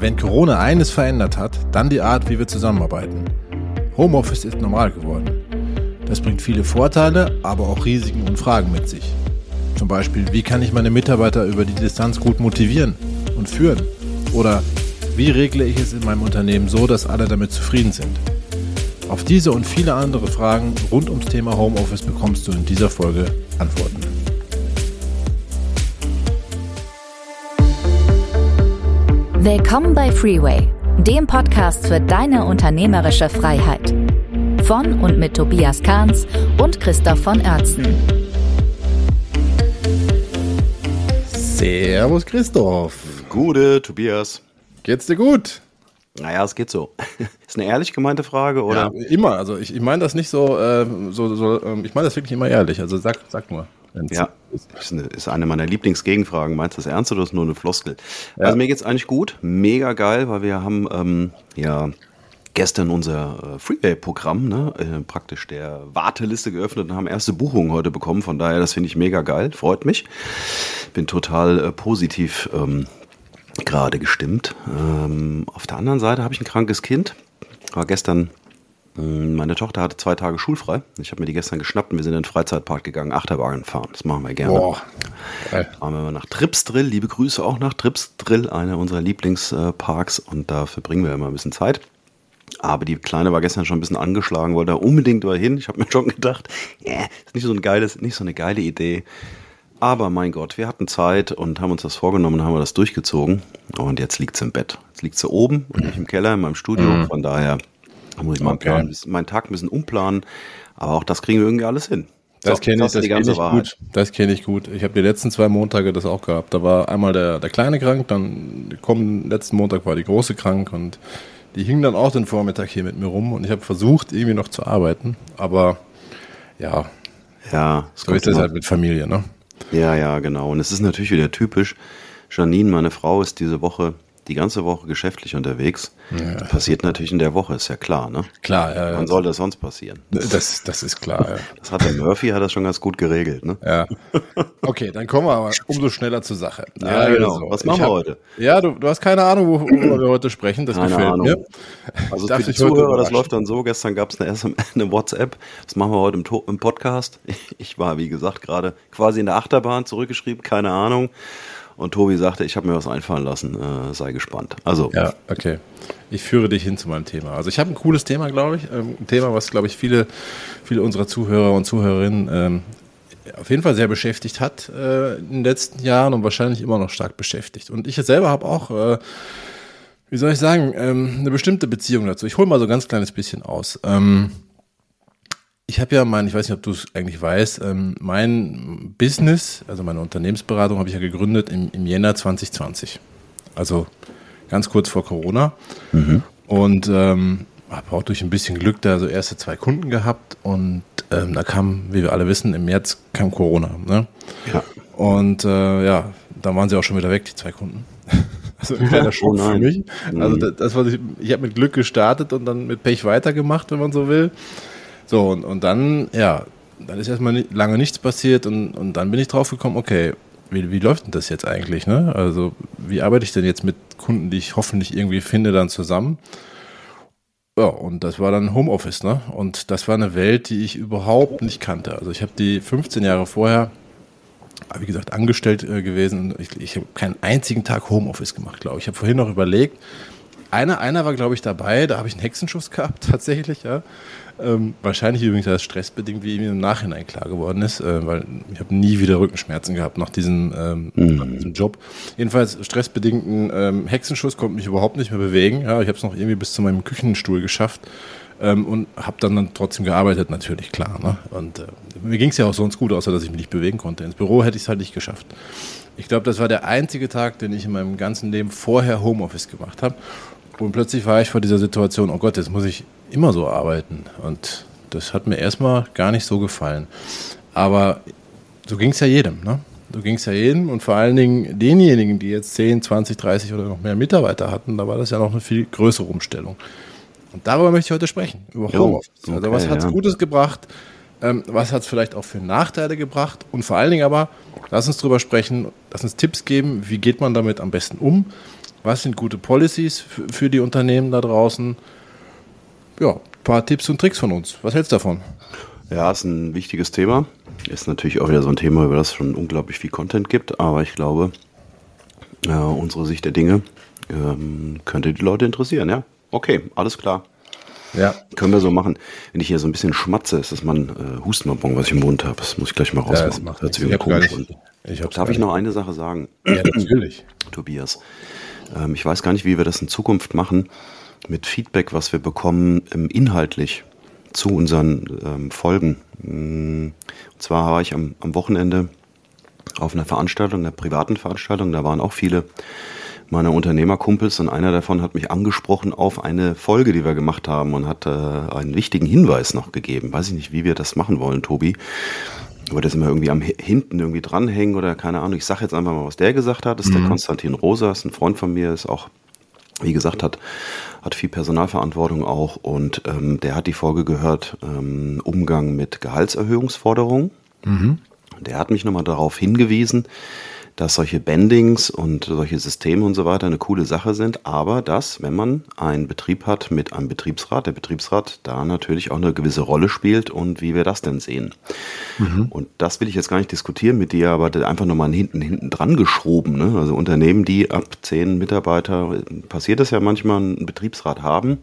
Wenn Corona eines verändert hat, dann die Art, wie wir zusammenarbeiten. Homeoffice ist normal geworden. Das bringt viele Vorteile, aber auch Risiken und Fragen mit sich. Zum Beispiel, wie kann ich meine Mitarbeiter über die Distanz gut motivieren und führen? Oder wie regle ich es in meinem Unternehmen so, dass alle damit zufrieden sind? Auf diese und viele andere Fragen rund ums Thema Homeoffice bekommst du in dieser Folge Antworten. Willkommen bei Freeway, dem Podcast für deine unternehmerische Freiheit. Von und mit Tobias Kahns und Christoph von Oertzen. Servus Christoph. Gute, Tobias. Geht's dir gut? Naja, es geht so. Ist eine ehrlich gemeinte Frage, oder? Ja, immer. Also ich, ich meine das nicht so, äh, so, so ähm, ich meine das wirklich immer ehrlich. Also sag, sag nur. Ja, ist eine, ist eine meiner Lieblingsgegenfragen. Meinst du das ernst oder ist nur eine Floskel? Ja. Also mir geht's eigentlich gut, mega geil, weil wir haben ähm, ja gestern unser äh, Freeway-Programm, ne, äh, praktisch der Warteliste geöffnet und haben erste Buchungen heute bekommen. Von daher, das finde ich mega geil, freut mich. Bin total äh, positiv ähm, gerade gestimmt. Ähm, auf der anderen Seite habe ich ein krankes Kind. War gestern meine Tochter hatte zwei Tage schulfrei. Ich habe mir die gestern geschnappt und wir sind in den Freizeitpark gegangen, Achterbahn fahren. Das machen wir gerne. Boah. Fahren wir nach Tripsdrill. Liebe Grüße auch nach Tripsdrill, einer unserer Lieblingsparks. Und da verbringen wir immer ein bisschen Zeit. Aber die Kleine war gestern schon ein bisschen angeschlagen, wollte da unbedingt hin. Ich habe mir schon gedacht, yeah, ist nicht so ein geiles, nicht so eine geile Idee. Aber mein Gott, wir hatten Zeit und haben uns das vorgenommen, haben wir das durchgezogen. Und jetzt liegt sie im Bett. Jetzt liegt sie oben und nicht im Keller in meinem Studio. Mhm. Von daher da muss ich meinen, okay. Plan, meinen Tag ein bisschen umplanen. Aber auch das kriegen wir irgendwie alles hin. Das so, kenne ich, das kenn ich gut. Das kenne ich gut. Ich habe die letzten zwei Montage das auch gehabt. Da war einmal der, der Kleine krank, dann kommen, letzten Montag war die Große krank und die hing dann auch den Vormittag hier mit mir rum und ich habe versucht, irgendwie noch zu arbeiten. Aber ja, ja so ist das halt mit Familie, ne? Ja, ja, genau. Und es ist natürlich wieder typisch. Janine, meine Frau, ist diese Woche die ganze Woche geschäftlich unterwegs. Ja. Passiert natürlich in der Woche, ist ja klar, ne? Klar, ja. Wann soll das sonst passieren? Das, das ist klar, ja. Das hat der Murphy, hat das schon ganz gut geregelt, ne? Ja. Okay, dann kommen wir aber umso schneller zur Sache. Ja, also, genau. Was machen wir hab, heute? Ja, du, du hast keine Ahnung, worüber wir heute sprechen. Das keine gefällt Ahnung. mir. Also für die Zuhörer, das läuft dann so. Gestern gab es eine, eine WhatsApp. Das machen wir heute im, im Podcast. Ich war, wie gesagt, gerade quasi in der Achterbahn zurückgeschrieben, keine Ahnung. Und Tobi sagte, ich habe mir was einfallen lassen, äh, sei gespannt. Also. Ja, okay. Ich führe dich hin zu meinem Thema. Also ich habe ein cooles Thema, glaube ich. Ähm, ein Thema, was, glaube ich, viele, viele unserer Zuhörer und Zuhörerinnen ähm, auf jeden Fall sehr beschäftigt hat äh, in den letzten Jahren und wahrscheinlich immer noch stark beschäftigt. Und ich selber habe auch, äh, wie soll ich sagen, ähm, eine bestimmte Beziehung dazu. Ich hole mal so ein ganz kleines bisschen aus. Ähm, ich habe ja mein, ich weiß nicht, ob du es eigentlich weißt, ähm, mein Business, also meine Unternehmensberatung, habe ich ja gegründet im, im Jänner 2020. Also ganz kurz vor Corona. Mhm. Und ähm, habe auch durch ein bisschen Glück da so erste zwei Kunden gehabt und ähm, da kam, wie wir alle wissen, im März kam Corona. Ne? Ja. Und äh, ja, da waren sie auch schon wieder weg, die zwei Kunden. Also ein kleiner Schock oh für mich. Also mhm. das, das was ich, ich habe mit Glück gestartet und dann mit Pech weitergemacht, wenn man so will. So, und, und dann, ja, dann ist erstmal lange nichts passiert und, und dann bin ich drauf gekommen, okay, wie, wie läuft denn das jetzt eigentlich? Ne? Also, wie arbeite ich denn jetzt mit Kunden, die ich hoffentlich irgendwie finde, dann zusammen? Ja, und das war dann Homeoffice, ne? Und das war eine Welt, die ich überhaupt nicht kannte. Also ich habe die 15 Jahre vorher, wie gesagt, angestellt äh, gewesen. Ich, ich habe keinen einzigen Tag Homeoffice gemacht, glaube ich. Ich habe vorhin noch überlegt. Einer, einer war, glaube ich, dabei, da habe ich einen Hexenschuss gehabt, tatsächlich, ja. Ähm, wahrscheinlich übrigens als stressbedingt, wie ihm im Nachhinein klar geworden ist, äh, weil ich habe nie wieder Rückenschmerzen gehabt nach diesem, ähm, mhm. nach diesem Job. Jedenfalls stressbedingten ähm, Hexenschuss konnte mich überhaupt nicht mehr bewegen. Ja, ich habe es noch irgendwie bis zu meinem Küchenstuhl geschafft ähm, und habe dann, dann trotzdem gearbeitet, natürlich klar. Ne? Und äh, mir ging es ja auch sonst gut, außer dass ich mich nicht bewegen konnte. Ins Büro hätte ich es halt nicht geschafft. Ich glaube, das war der einzige Tag, den ich in meinem ganzen Leben vorher Homeoffice gemacht habe. Und plötzlich war ich vor dieser Situation, oh Gott, jetzt muss ich immer so arbeiten. Und das hat mir erstmal gar nicht so gefallen. Aber so ging es ja jedem, ne? So ging es ja jedem und vor allen Dingen denjenigen, die jetzt 10, 20, 30 oder noch mehr Mitarbeiter hatten, da war das ja noch eine viel größere Umstellung. Und darüber möchte ich heute sprechen, über Homeoffice. Okay, also was hat es ja. Gutes gebracht, ähm, was hat es vielleicht auch für Nachteile gebracht und vor allen Dingen aber, lass uns darüber sprechen, lass uns Tipps geben, wie geht man damit am besten um Was sind gute Policies für die Unternehmen da draußen? Ja, ein paar Tipps und Tricks von uns. Was hältst du davon? Ja, ist ein wichtiges Thema. Ist natürlich auch wieder so ein Thema, über das es schon unglaublich viel Content gibt, aber ich glaube, äh, unsere Sicht der Dinge ähm, könnte die Leute interessieren, ja. Okay, alles klar. Ja. Können wir so machen. Wenn ich hier so ein bisschen schmatze, ist das mein äh, Hustenbonbon, was ich im Mund habe. Das muss ich gleich mal rausmachen. Ja, Hört sich ich komisch an. Ich Darf ich noch eine Sache sagen? Ja, natürlich. Tobias. Ähm, ich weiß gar nicht, wie wir das in Zukunft machen mit Feedback, was wir bekommen, ähm, inhaltlich zu unseren ähm, Folgen. Mm, und zwar war ich am, am Wochenende auf einer Veranstaltung, einer privaten Veranstaltung. Da waren auch viele meiner Unternehmerkumpels und einer davon hat mich angesprochen auf eine Folge, die wir gemacht haben und hat äh, einen wichtigen Hinweis noch gegeben. Weiß ich nicht, wie wir das machen wollen, Tobi. Aber das immer irgendwie am hinten irgendwie dranhängen oder keine Ahnung. Ich sage jetzt einfach mal, was der gesagt hat. Das ist mhm. der Konstantin Rosa, ist ein Freund von mir, ist auch, wie gesagt, hat, hat viel Personalverantwortung auch und ähm, der hat die Folge gehört, ähm, Umgang mit Gehaltserhöhungsforderungen. Mhm. Der hat mich nochmal darauf hingewiesen, dass solche Bendings und solche Systeme und so weiter eine coole Sache sind, aber dass, wenn man einen Betrieb hat mit einem Betriebsrat, der Betriebsrat da natürlich auch eine gewisse Rolle spielt und wie wir das denn sehen. Mhm. Und das will ich jetzt gar nicht diskutieren mit dir, aber einfach nochmal hinten, hinten dran geschoben. Ne? Also Unternehmen, die ab zehn Mitarbeiter, passiert das ja manchmal, einen Betriebsrat haben,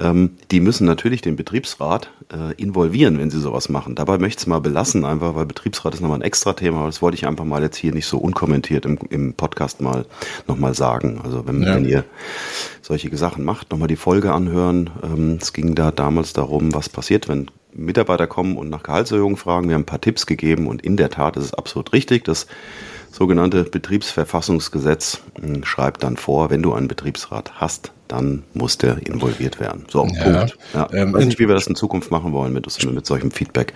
ähm, die müssen natürlich den Betriebsrat äh, involvieren, wenn sie sowas machen. Dabei möchte ich es mal belassen, einfach weil Betriebsrat ist nochmal ein extra Thema, aber das wollte ich einfach mal jetzt hier nicht so unkommentiert im, im Podcast mal nochmal sagen. Also wenn, ja. wenn ihr solche Sachen macht, nochmal die Folge anhören. Ähm, es ging da damals darum, was passiert, wenn Mitarbeiter kommen und nach Gehaltserhöhung fragen. Wir haben ein paar Tipps gegeben und in der Tat ist es absolut richtig, dass sogenannte Betriebsverfassungsgesetz hm, schreibt dann vor, wenn du einen Betriebsrat hast, dann muss der involviert werden. So, ja, Punkt. Ja, ähm, weiß nicht, wie wir das in Zukunft machen wollen mit, mit solchem Feedback.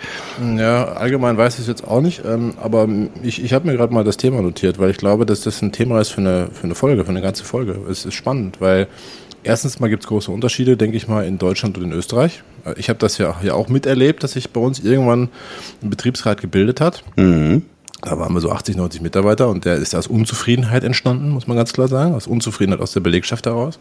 Ja, allgemein weiß ich es jetzt auch nicht, ähm, aber ich, ich habe mir gerade mal das Thema notiert, weil ich glaube, dass das ein Thema ist für eine, für eine Folge, für eine ganze Folge. Es ist spannend, weil erstens mal gibt es große Unterschiede, denke ich mal, in Deutschland und in Österreich. Ich habe das ja, ja auch miterlebt, dass sich bei uns irgendwann ein Betriebsrat gebildet hat. Mhm. Da waren wir so 80, 90 Mitarbeiter und der ist aus Unzufriedenheit entstanden, muss man ganz klar sagen, aus Unzufriedenheit aus der Belegschaft heraus.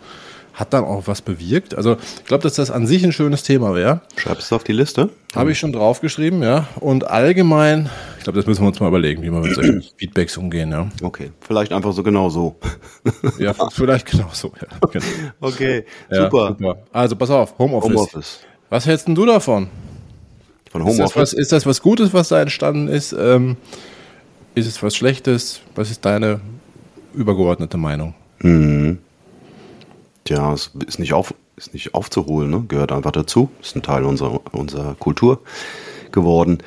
Hat dann auch was bewirkt. Also ich glaube, dass das an sich ein schönes Thema wäre. Schreibst du auf die Liste? Habe ich schon draufgeschrieben, ja. Und allgemein, ich glaube, das müssen wir uns mal überlegen, wie wir mit solchen Feedbacks umgehen, ja. Okay, vielleicht einfach so genau so. ja, vielleicht genau so, ja. Genau. Okay, ja, super. super. Also pass auf, Homeoffice. Homeoffice. Was hältst denn du davon? Von Homeoffice? Ist das was, ist das was Gutes, was da entstanden ist? Ähm, ist es was Schlechtes? Was ist deine übergeordnete Meinung? Mhm. Tja, es ist nicht, auf, ist nicht aufzuholen, ne? gehört einfach dazu. Ist ein Teil unserer, unserer Kultur geworden.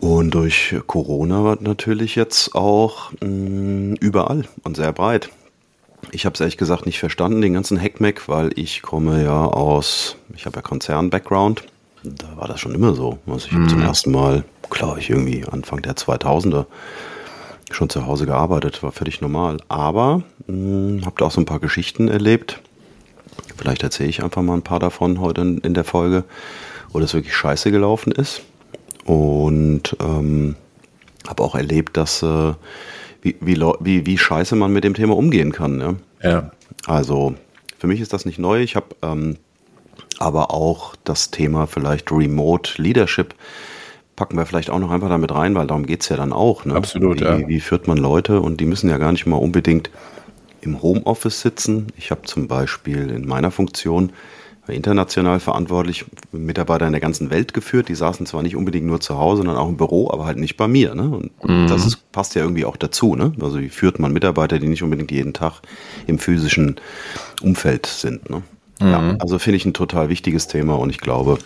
Und durch Corona wird natürlich jetzt auch mh, mm, überall und sehr breit. Ich habe es ehrlich gesagt nicht verstanden, den ganzen Hackmack, weil ich komme ja aus, ich habe ja Konzern-Background. Da war das schon immer so. Also ich habe mhm. zum ersten Mal glaube ich, irgendwie Anfang der 2000er schon zu Hause gearbeitet, war völlig normal. Aber hm, habe da auch so ein paar Geschichten erlebt. Vielleicht erzähle ich einfach mal ein paar davon heute in, in der Folge, wo das wirklich scheiße gelaufen ist. Und ähm, habe auch erlebt, dass äh, wie, wie, wie, wie scheiße man mit dem Thema umgehen kann. Ja. ja. Also für mich ist das nicht neu. Ich habe ähm, aber auch das Thema vielleicht Remote Leadership packen wir vielleicht auch noch einfach damit rein, weil darum geht es ja dann auch. Ne? Absolut, wie, ja. Wie führt man Leute und die müssen ja gar nicht mal unbedingt im Homeoffice sitzen. Ich habe zum Beispiel in meiner Funktion international verantwortlich Mitarbeiter in der ganzen Welt geführt. Die saßen zwar nicht unbedingt nur zu Hause, sondern auch im Büro, aber halt nicht bei mir. Ne? Und mhm. das ist, passt ja irgendwie auch dazu. Ne? Also wie führt man Mitarbeiter, die nicht unbedingt jeden Tag im physischen Umfeld sind. Ne? Mhm. Ja, also finde ich ein total wichtiges Thema und ich glaube,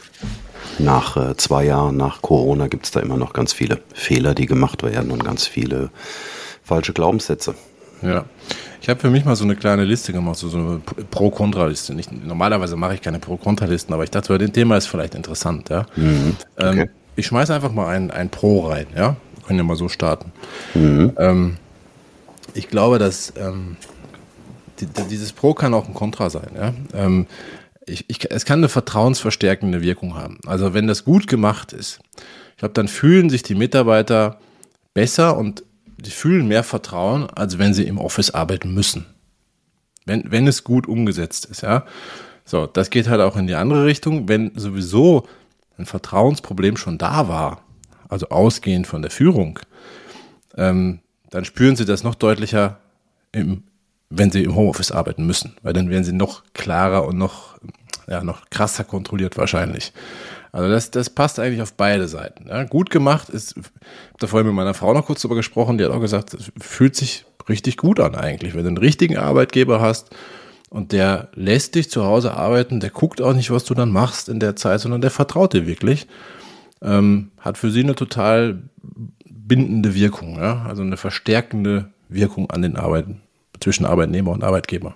nach äh, zwei Jahren nach Corona gibt es da immer noch ganz viele Fehler, die gemacht werden und ganz viele falsche Glaubenssätze. Ja. Ich habe für mich mal so eine kleine Liste gemacht, so, so eine Pro-Kontra-Liste. Normalerweise mache ich keine Pro-Kontra-Listen, aber ich dachte, das Thema ist vielleicht interessant. Ja? Mhm. Ähm, okay. Ähm, ich schmeiße einfach mal ein, ein Pro rein. Ja? Wir können ja mal so starten. Mhm. Ähm, ich glaube, dass ähm, dieses Pro kann auch ein Kontra sein. Ja? Ähm, ich, ich, es kann eine vertrauensverstärkende Wirkung haben. Also wenn das gut gemacht ist, ich glaube, dann fühlen sich die Mitarbeiter besser und die fühlen mehr Vertrauen, als wenn sie im Office arbeiten müssen. wenn, wenn es gut umgesetzt ist, ja. So, das geht halt auch in die andere Richtung, wenn sowieso ein Vertrauensproblem schon da war, also ausgehend von der Führung, ähm, dann spüren sie das noch deutlicher, im, wenn sie im Homeoffice arbeiten müssen, weil dann werden sie noch klarer und noch, ja, noch krasser kontrolliert wahrscheinlich. Also das, das passt eigentlich auf beide Seiten. Ja. Gut gemacht ist, ich habe da vorhin mit meiner Frau noch kurz drüber gesprochen, die hat auch gesagt, es fühlt sich richtig gut an eigentlich, wenn du einen richtigen Arbeitgeber hast und der lässt dich zu Hause arbeiten, der guckt auch nicht, was du dann machst in der Zeit, sondern der vertraut dir wirklich. Ähm, hat für sie eine total bindende Wirkung, ja? also eine verstärkende Wirkung an den Arbeiten zwischen Arbeitnehmer und Arbeitgeber.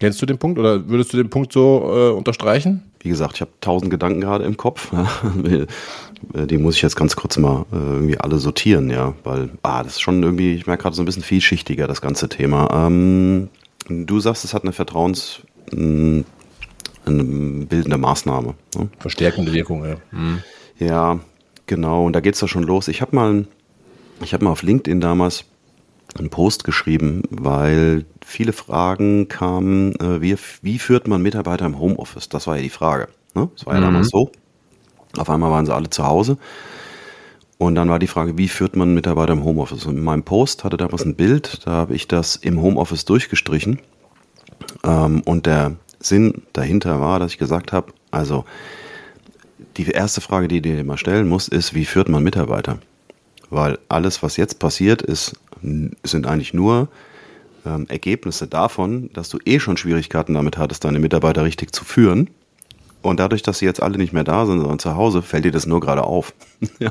Kennst du den Punkt oder würdest du den Punkt so äh, unterstreichen? Wie gesagt, ich habe tausend Gedanken gerade im Kopf. Die muss ich jetzt ganz kurz mal äh, irgendwie alle sortieren, ja, weil ah, das ist schon irgendwie, ich merke gerade so ein bisschen vielschichtiger das ganze Thema. Ähm, du sagst, es hat eine Vertrauens eine bildende Maßnahme. Ne? Verstärkende Wirkung, ja. Mhm. Ja, genau. Und da geht es doch schon los. Ich habe mal, ich habe mal auf LinkedIn damals einen Post geschrieben, weil viele Fragen kamen, äh, wie, wie führt man Mitarbeiter im Homeoffice? Das war ja die Frage. Ne? Das war ja mhm. damals so. Auf einmal waren sie alle zu Hause. Und dann war die Frage, wie führt man Mitarbeiter im Homeoffice? Und in meinem Post hatte damals ein Bild, da habe ich das im Homeoffice durchgestrichen. Ähm, und der Sinn dahinter war, dass ich gesagt habe, also die erste Frage, die du dir mal stellen musst, ist, wie führt man Mitarbeiter? Weil alles, was jetzt passiert, ist, sind eigentlich nur ähm, Ergebnisse davon, dass du eh schon Schwierigkeiten damit hattest, deine Mitarbeiter richtig zu führen. Und dadurch, dass sie jetzt alle nicht mehr da sind, sondern zu Hause, fällt dir das nur gerade auf. ja,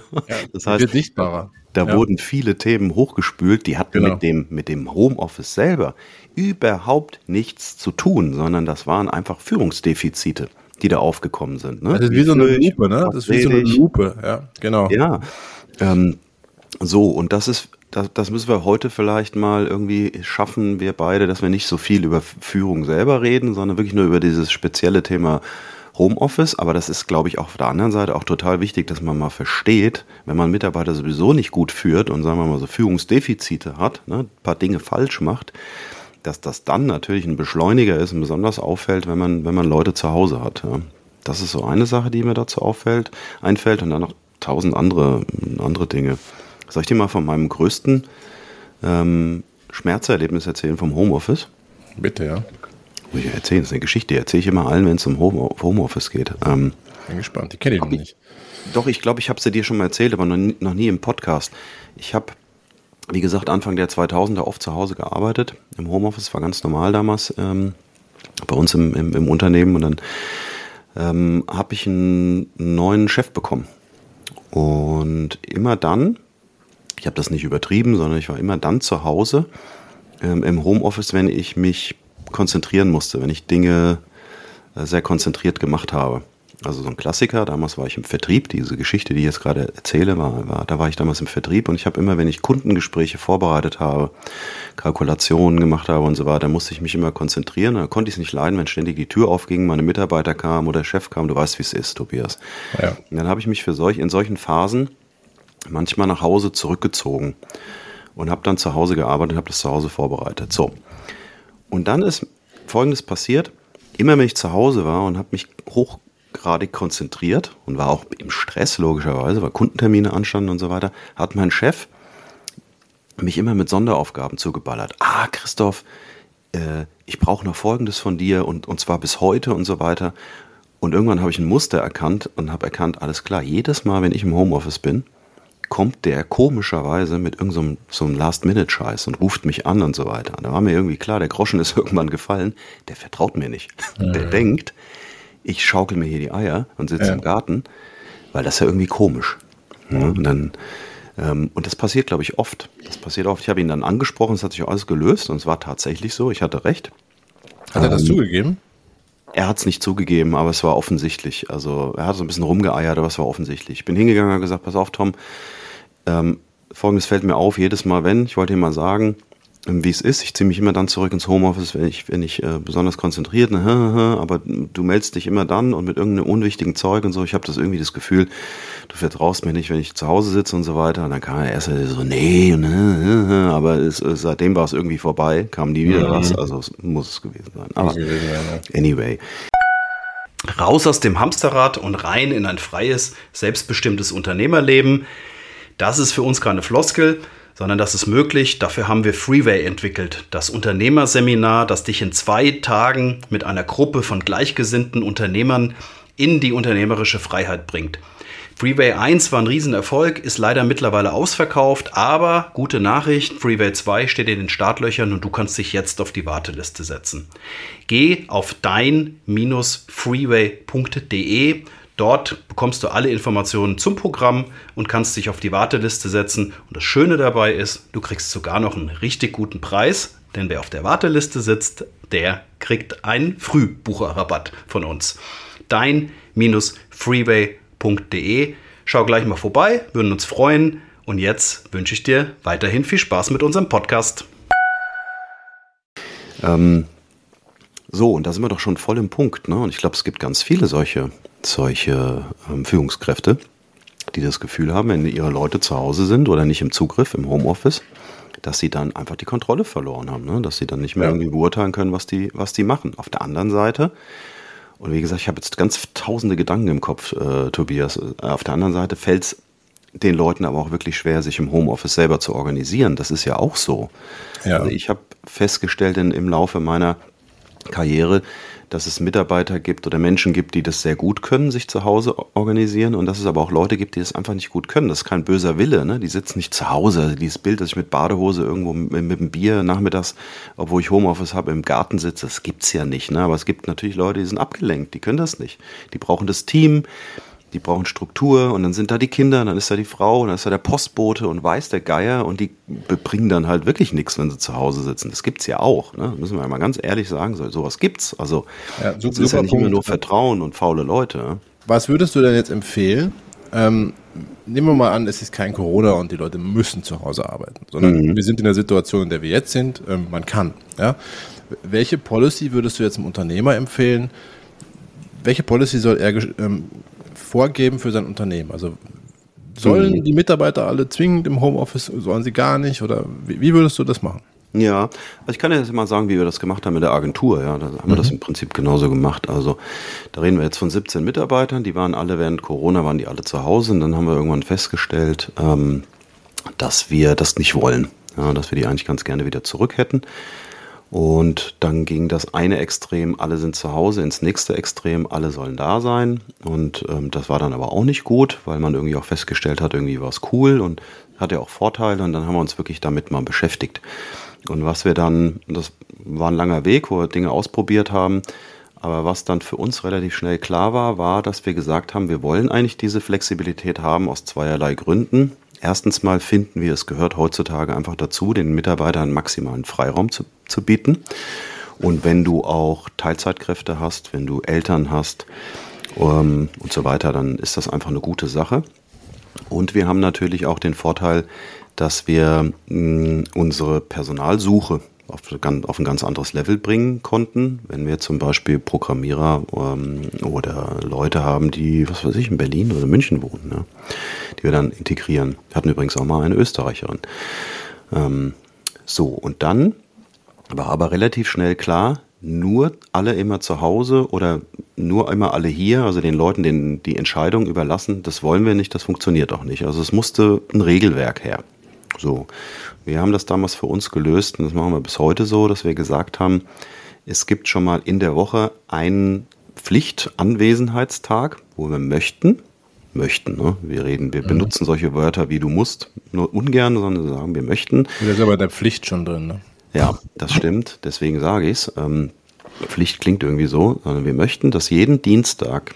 das heißt, wird sichtbarer. Da ja. wurden viele Themen hochgespült, die hatten genau. mit, dem, mit dem Homeoffice selber überhaupt nichts zu tun, sondern das waren einfach Führungsdefizite die da aufgekommen sind. Ne? Das ist wie, so eine Lupe, ne? Das ist wie so eine Lupe, ja, genau. Ja. Ähm, so, und das ist, das, das müssen wir heute vielleicht mal irgendwie schaffen, wir beide, dass wir nicht so viel über Führung selber reden, sondern wirklich nur über dieses spezielle Thema Homeoffice. Aber das ist, glaube ich, auch auf der anderen Seite auch total wichtig, dass man mal versteht, wenn man Mitarbeiter sowieso nicht gut führt und sagen wir mal so Führungsdefizite hat, ne, ein paar Dinge falsch macht, dass das dann natürlich ein Beschleuniger ist und besonders auffällt, wenn man, wenn man Leute zu Hause hat. Ja. Das ist so eine Sache, die mir dazu auffällt, einfällt und dann noch tausend andere, andere Dinge. Soll ich dir mal von meinem größten ähm, Schmerzerlebnis erzählen vom Homeoffice? Bitte, ja. Muss ich erzählen, das ist eine Geschichte, die erzähle ich immer allen, wenn es um Home, Homeoffice geht. Ähm, Bin gespannt, die kenne ich noch nicht. Doch, ich glaube, ich habe sie dir schon mal erzählt, aber noch nie, noch nie im Podcast. Ich habe wie gesagt, Anfang der 2000er oft zu Hause gearbeitet. Im Homeoffice war ganz normal damals ähm, bei uns im, im, im, Unternehmen. Und dann ähm, habe ich einen neuen Chef bekommen. Und immer dann, ich habe das nicht übertrieben, sondern ich war immer dann zu Hause ähm, im Homeoffice, wenn ich mich konzentrieren musste, wenn ich Dinge äh, sehr konzentriert gemacht habe. Also so ein Klassiker, damals war ich im Vertrieb, diese Geschichte, die ich jetzt gerade erzähle, war, war, da war ich damals im Vertrieb und ich habe immer, wenn ich Kundengespräche vorbereitet habe, Kalkulationen gemacht habe und so weiter, musste ich mich immer konzentrieren. Da konnte ich es nicht leiden, wenn ständig die Tür aufging, meine Mitarbeiter kamen oder der Chef kam, du weißt, wie es ist, Tobias. Ja. Und dann habe ich mich für solch, in solchen Phasen manchmal nach Hause zurückgezogen und habe dann zu Hause gearbeitet und habe das zu Hause vorbereitet. So. Und dann ist Folgendes passiert. Immer wenn ich zu Hause war und habe mich hoch hochgradig konzentriert und war auch im Stress, logischerweise, weil Kundentermine anstanden und so weiter, hat mein Chef mich immer mit Sonderaufgaben zugeballert. Ah, Christoph, äh, ich brauche noch Folgendes von dir und, und zwar bis heute und so weiter. Und irgendwann habe ich ein Muster erkannt und habe erkannt, alles klar, jedes Mal, wenn ich im Homeoffice bin, kommt der komischerweise mit irgendeinem so einem Last-Minute-Scheiß und ruft mich an und so weiter. Da war mir irgendwie klar, der Groschen ist irgendwann gefallen, der vertraut mir nicht. Mhm. Der denkt, ich schaukel mir hier die Eier und sitze ja. im Garten, weil das ist ja irgendwie komisch. Ja, und dann ähm, und das passiert, glaube ich, oft. Das passiert oft. Ich habe ihn dann angesprochen, es hat sich auch alles gelöst und es war tatsächlich so. Ich hatte recht. Hat er das ähm, zugegeben? Er hat es nicht zugegeben, aber es war offensichtlich. Also er hat so ein bisschen rumgeeiert, aber es war offensichtlich. Ich bin hingegangen und gesagt, pass auf, Tom, ähm, folgendes fällt mir auf, jedes Mal wenn, ich wollte ihm mal sagen, ähm, wie es ist. Ich ziehe mich immer dann zurück ins Homeoffice, wenn ich, wenn ich äh, besonders konzentriert, ne, aber du meldest dich immer dann und mit irgendeinem unwichtigen Zeug und so. Ich habe das irgendwie das Gefühl, du vertraust mir nicht, wenn ich zu Hause sitze und so weiter. Und dann kam er erst so, nee, ne, aber es, seitdem war es irgendwie vorbei, kam nie wieder mhm. was. Also es muss es gewesen sein. Aber anyway. Raus aus dem Hamsterrad und rein in ein freies, selbstbestimmtes Unternehmerleben. Das ist für uns keine Floskel sondern das ist möglich. Dafür haben wir Freeway entwickelt, das Unternehmerseminar, das dich in zwei Tagen mit einer Gruppe von gleichgesinnten Unternehmern in die unternehmerische Freiheit bringt. Freeway 1 war ein Riesenerfolg, ist leider mittlerweile ausverkauft, aber gute Nachricht, Freeway 2 steht in den Startlöchern und du kannst dich jetzt auf die Warteliste setzen. Geh auf dein-freeway.de Dort bekommst du alle Informationen zum Programm und kannst dich auf die Warteliste setzen. Und das Schöne dabei ist, du kriegst sogar noch einen richtig guten Preis, denn wer auf der Warteliste sitzt, der kriegt einen Frühbucherrabatt von uns. Dein-freeway.de. Schau gleich mal vorbei, würden uns freuen. Und jetzt wünsche ich dir weiterhin viel Spaß mit unserem Podcast. Ähm, so, und da sind wir doch schon voll im Punkt. Ne? Und ich glaube, es gibt ganz viele solche solche ähm, Führungskräfte, die das Gefühl haben, wenn ihre Leute zu Hause sind oder nicht im Zugriff, im Homeoffice, dass sie dann einfach die Kontrolle verloren haben, ne? dass sie dann nicht mehr ja. irgendwie beurteilen können, was die, was die machen. Auf der anderen Seite, und wie gesagt, ich habe jetzt ganz tausende Gedanken im Kopf, äh, Tobias, äh, auf der anderen Seite fällt es den Leuten aber auch wirklich schwer, sich im Homeoffice selber zu organisieren. Das ist ja auch so. Ja. Also ich habe festgestellt in, im Laufe meiner Karriere, dass es Mitarbeiter gibt oder Menschen gibt, die das sehr gut können, sich zu Hause organisieren und dass es aber auch Leute gibt, die das einfach nicht gut können. Das ist kein böser Wille, ne? die sitzen nicht zu Hause. Also dieses Bild, dass ich mit Badehose irgendwo mit, mit einem Bier nachmittags, obwohl ich Homeoffice habe, im Garten sitze, das gibt's ja nicht. Ne? Aber es gibt natürlich Leute, die sind abgelenkt, die können das nicht. Die brauchen das Team, die brauchen Struktur und dann sind da die Kinder, dann ist da die Frau, dann ist da der Postbote und weiß der Geier und die bringen dann halt wirklich nichts, wenn sie zu Hause sitzen. Das gibt's ja auch, ne? müssen wir mal ganz ehrlich sagen, so, sowas gibt's. Also ja, es ist ja nicht Punkt. immer nur Vertrauen und faule Leute. Was würdest du denn jetzt empfehlen? Ähm, nehmen wir mal an, es ist kein Corona und die Leute müssen zu Hause arbeiten, sondern mhm. wir sind in der Situation, in der wir jetzt sind. Ähm, man kann. Ja? Welche Policy würdest du jetzt einem Unternehmer empfehlen? Welche Policy soll er ähm, vorgeben für sein Unternehmen? Also sollen mhm. die Mitarbeiter alle zwingend im Homeoffice, sollen sie gar nicht? Oder wie, wie würdest du das machen? Ja, also ich kann jetzt mal sagen, wie wir das gemacht haben mit der Agentur. Ja, da haben mhm. wir das mhm. im Prinzip genauso gemacht. Also da reden wir jetzt von 17 Mitarbeitern, die waren alle während Corona, waren die alle zu Hause und dann haben wir irgendwann festgestellt, ähm, dass wir das nicht wollen. Ja, dass wir die eigentlich ganz gerne wieder zurück hätten. Und dann ging das eine Extrem, alle sind zu Hause, ins nächste Extrem, alle sollen da sein. Und ähm, das war dann aber auch nicht gut, weil man irgendwie auch festgestellt hat, irgendwie war es cool und hat ja auch Vorteile. Und dann haben wir uns wirklich damit mal beschäftigt. Und was wir dann, das war ein langer Weg, wo wir Dinge ausprobiert haben. Aber was dann für uns relativ schnell klar war, war, dass wir gesagt haben, wir wollen eigentlich diese Flexibilität haben aus zweierlei Gründen. Erstens mal finden wir, es gehört heutzutage einfach dazu, den Mitarbeitern maximalen Freiraum zu, zu bieten. Und wenn du auch Teilzeitkräfte hast, wenn du Eltern hast ähm, und so weiter, dann ist das einfach eine gute Sache. Und wir haben natürlich auch den Vorteil, dass wir mh, unsere Personalsuche auf, auf, ein ganz anderes Level bringen konnten. Wenn wir zum Beispiel Programmierer ähm, oder Leute haben, die, was weiß ich, in Berlin oder München wohnen, ne? die wir dann integrieren. Wir hatten übrigens auch mal eine Österreicherin. Ähm, so, und dann war aber relativ schnell klar, nur alle immer zu Hause oder nur immer alle hier, also den Leuten den, die Entscheidung überlassen, das wollen wir nicht, das funktioniert auch nicht. Also es musste ein Regelwerk her. So, wir haben das damals für uns gelöst und das machen wir bis heute so, dass wir gesagt haben, es gibt schon mal in der Woche einen Pflichtanwesenheitstag, wo wir möchten, möchten, ne? wir reden, wir mhm. benutzen solche Wörter wie du musst, nur ungern, sondern sagen, wir möchten. Das ist aber der Pflicht schon drin, ne? Ja, das stimmt, deswegen sage ich es. Ähm, Pflicht klingt irgendwie so, sondern wir möchten, dass jeden Dienstag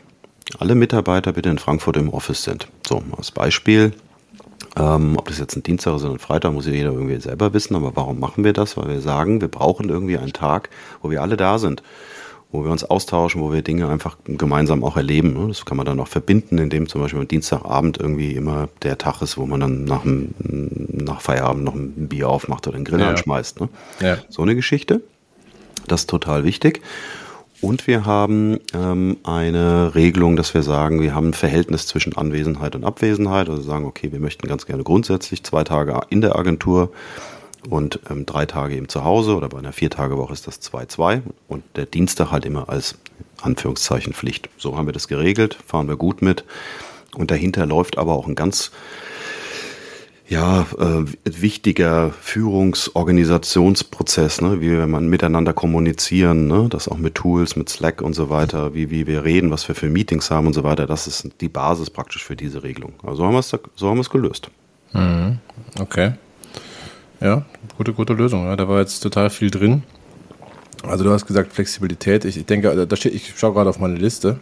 alle Mitarbeiter bitte in Frankfurt im Office sind. So, als Beispiel, ähm, ob das jetzt ein Dienstag ist oder ein Freitag, muss ja jeder irgendwie selber wissen. Aber warum machen wir das? Weil wir sagen, wir brauchen irgendwie einen Tag, wo wir alle da sind. wo wir uns austauschen, wo wir Dinge einfach gemeinsam auch erleben. Ne? Das kann man dann auch verbinden, indem zum Beispiel am Dienstagabend irgendwie immer der Tag ist, wo man dann nach, dem, nach Feierabend noch ein Bier aufmacht oder einen Grill ja. anschmeißt. Ne? Ja. So eine Geschichte. Das ist total wichtig. Und wir haben ähm, eine Regelung, dass wir sagen, wir haben ein Verhältnis zwischen Anwesenheit und Abwesenheit. Also sagen, okay, wir möchten ganz gerne grundsätzlich zwei Tage in der Agentur und ähm, drei Tage eben zu Hause oder bei einer Viertagewoche ist das 2-2 und der Dienstag halt immer als Anführungszeichen Pflicht. So haben wir das geregelt, fahren wir gut mit und dahinter läuft aber auch ein ganz ja, äh, wichtiger Führungsorganisationsprozess, ne? wie wir man miteinander kommunizieren, ne? das auch mit Tools, mit Slack und so weiter, wie, wie wir reden, was wir für Meetings haben und so weiter. Das ist die Basis praktisch für diese Regelung. Also so haben wir es, so haben wir es gelöst. Mhm. Okay. Ja, gute, gute Lösung. Ja. Da war jetzt total viel drin. Also du hast gesagt Flexibilität. Ich, ich denke, da steht, ich schaue gerade auf meine Liste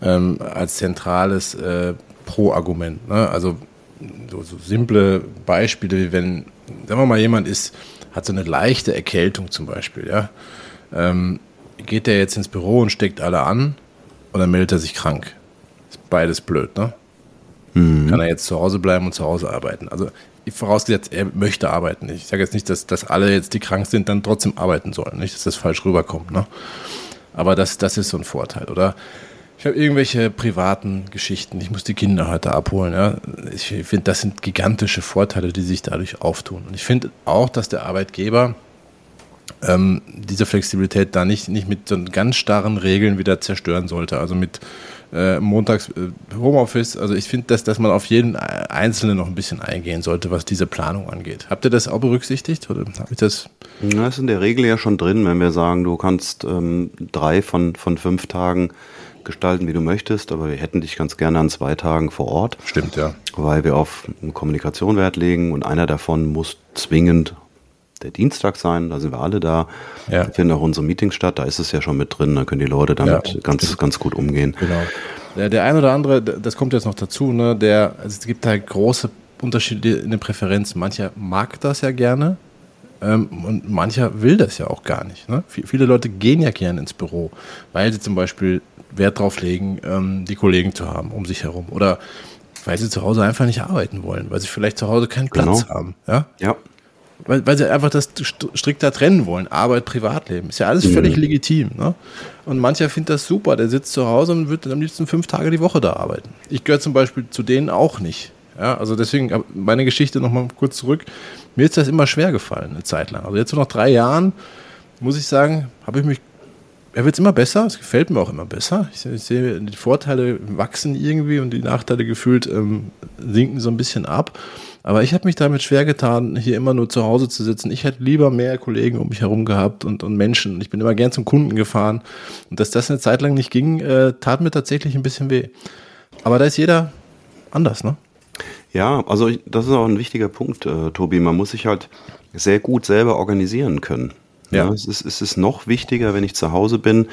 ähm, als zentrales äh, Pro-Argument. Ne? Also so, so, simple Beispiele, wie wenn, sagen wir mal, jemand ist, hat so eine leichte Erkältung zum Beispiel, ja. Ähm, geht der jetzt ins Büro und steckt alle an oder meldet er sich krank? Ist beides blöd, ne? Mhm. Kann er jetzt zu Hause bleiben und zu Hause arbeiten? Also vorausgesetzt, er möchte arbeiten. Ich sage jetzt nicht, dass, dass alle jetzt, die krank sind, dann trotzdem arbeiten sollen. Nicht, dass das falsch rüberkommt. Ne? Aber das, das ist so ein Vorteil, oder? Ich habe irgendwelche privaten Geschichten. Ich muss die Kinder heute abholen. Ja? Ich finde, das sind gigantische Vorteile, die sich dadurch auftun. Und ich finde auch, dass der Arbeitgeber ähm, diese Flexibilität da nicht, nicht mit so ganz starren Regeln wieder zerstören sollte. Also mit äh, montags äh, Homeoffice. Also ich finde, dass, dass man auf jeden Einzelnen noch ein bisschen eingehen sollte, was diese Planung angeht. Habt ihr das auch berücksichtigt? Oder habe ich das? Ja, ist in der Regel ja schon drin, wenn wir sagen, du kannst ähm, drei von, von fünf Tagen gestalten, wie du möchtest, aber wir hätten dich ganz gerne an zwei Tagen vor Ort. Stimmt, ja. Weil wir auf Kommunikation Wert legen und einer davon muss zwingend der Dienstag sein, da sind wir alle da. Ja. Da finden auch unsere Meetings statt, da ist es ja schon mit drin, da können die Leute damit ja, ganz, ganz gut umgehen. Genau. Der, der ein oder andere, das kommt jetzt noch dazu, ne, der, also es gibt halt große Unterschiede in den Präferenzen. Mancher mag das ja gerne ähm, und mancher will das ja auch gar nicht. Ne? Viele Leute gehen ja gerne ins Büro, weil sie zum Beispiel Wert drauf legen, ähm, die Kollegen zu haben um sich herum. Oder weil sie zu Hause einfach nicht arbeiten wollen, weil sie vielleicht zu Hause keinen Platz genau. haben. Ja. ja. Weil, weil sie einfach das strikter trennen wollen. Arbeit, Privatleben. Ist ja alles völlig mhm. legitim. Ne? Und mancher findet das super. Der sitzt zu Hause und wird am liebsten fünf Tage die Woche da arbeiten. Ich gehöre zum Beispiel zu denen auch nicht. Ja, also deswegen meine Geschichte nochmal kurz zurück. Mir ist das immer schwer gefallen, eine Zeit lang. Also jetzt so nach drei Jahren, muss ich sagen, habe ich mich er wird immer besser, es gefällt mir auch immer besser. Ich, ich, sehe, die Vorteile wachsen irgendwie und die Nachteile gefühlt ähm, sinken so ein bisschen ab. Aber ich habe mich damit schwer getan, hier immer nur zu Hause zu sitzen. Ich hätte lieber mehr Kollegen um mich herum gehabt und, und Menschen. Ich bin immer gern zum Kunden gefahren. Und dass das eine Zeit lang nicht ging, äh, tat mir tatsächlich ein bisschen weh. Aber da ist jeder anders, ne? Ja, also ich, das ist auch ein wichtiger Punkt, äh, Tobi. Man muss sich halt sehr gut selber organisieren können. Ja. ja es, ist, es ist noch wichtiger, wenn ich zu Hause bin,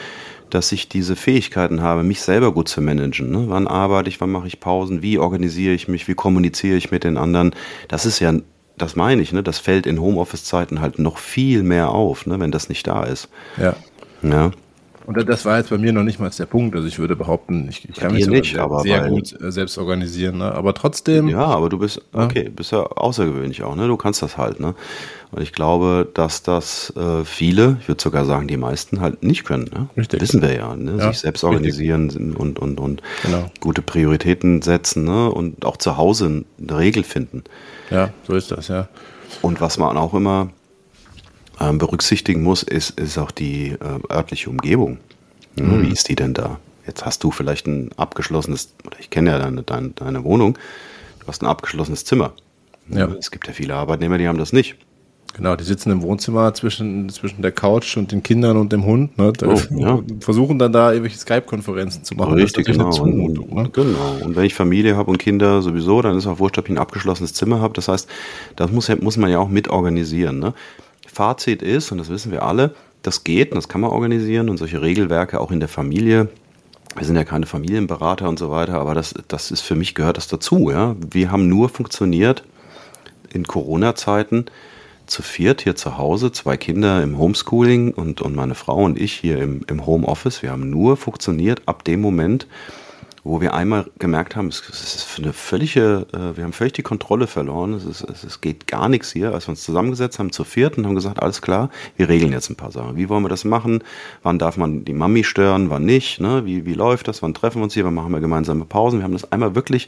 dass ich diese Fähigkeiten habe, mich selber gut zu managen. Ne? Wann arbeite ich, wann mache ich Pausen, wie organisiere ich mich, wie kommuniziere ich mit den anderen. Das ist ja, das meine ich, ne? das fällt in Homeoffice-Zeiten halt noch viel mehr auf, ne? wenn das nicht da ist. Ja. Ja. Und das war jetzt bei mir noch nicht mal der Punkt. Also ich würde behaupten, ich, ich kann mich nicht, sehr, sehr gut äh, selbst organisieren. Ne? Aber trotzdem. Ja, aber du bist, okay, bist ja außergewöhnlich auch, ne? Du kannst das halt, ne? Und ich glaube, dass das äh, viele, ich würde sogar sagen, die meisten halt nicht können. Ne? Richtig. Wissen wir ja, ne? Ja, sich selbst organisieren richtig. und, und, und genau. gute Prioritäten setzen ne? und auch zu Hause eine Regel finden. Ja, so ist das, ja. Und was man auch immer ähm, berücksichtigen muss, ist, ist auch die äh, örtliche Umgebung. Mhm. Wie ist die denn da? Jetzt hast du vielleicht ein abgeschlossenes, oder ich kenne ja deine, deine, deine Wohnung, du hast ein abgeschlossenes Zimmer. Ja. Es gibt ja viele Arbeitnehmer, die haben das nicht. Genau, die sitzen im Wohnzimmer zwischen, zwischen der Couch und den Kindern und dem Hund. Ne? Oh, ja. Versuchen dann da irgendwelche Skype-Konferenzen zu machen. Richtig, genau. Zumutung, ne? genau. Und wenn ich Familie habe und Kinder sowieso, dann ist auch wurscht, ob ich ein abgeschlossenes Zimmer habe. Das heißt, das muss, muss man ja auch mit organisieren. Ne? Fazit ist, und das wissen wir alle, das geht und das kann man organisieren und solche Regelwerke auch in der Familie. Wir sind ja keine Familienberater und so weiter, aber das, das ist für mich gehört das dazu. Ja? Wir haben nur funktioniert in Corona-Zeiten, zu viert hier zu Hause, zwei Kinder im Homeschooling und, und meine Frau und ich hier im, im Homeoffice. Wir haben nur funktioniert ab dem Moment, wo wir einmal gemerkt haben, es, ist eine völlige, äh, wir haben völlig die Kontrolle verloren. Es, ist, es, geht gar nichts hier. Als wir uns zusammengesetzt haben zu viert und haben gesagt, alles klar, wir regeln jetzt ein paar Sachen. Wie wollen wir das machen? Wann darf man die Mami stören? Wann nicht? Ne? Wie, wie läuft das? Wann treffen wir uns hier? Wann machen wir gemeinsame Pausen? Wir haben das einmal wirklich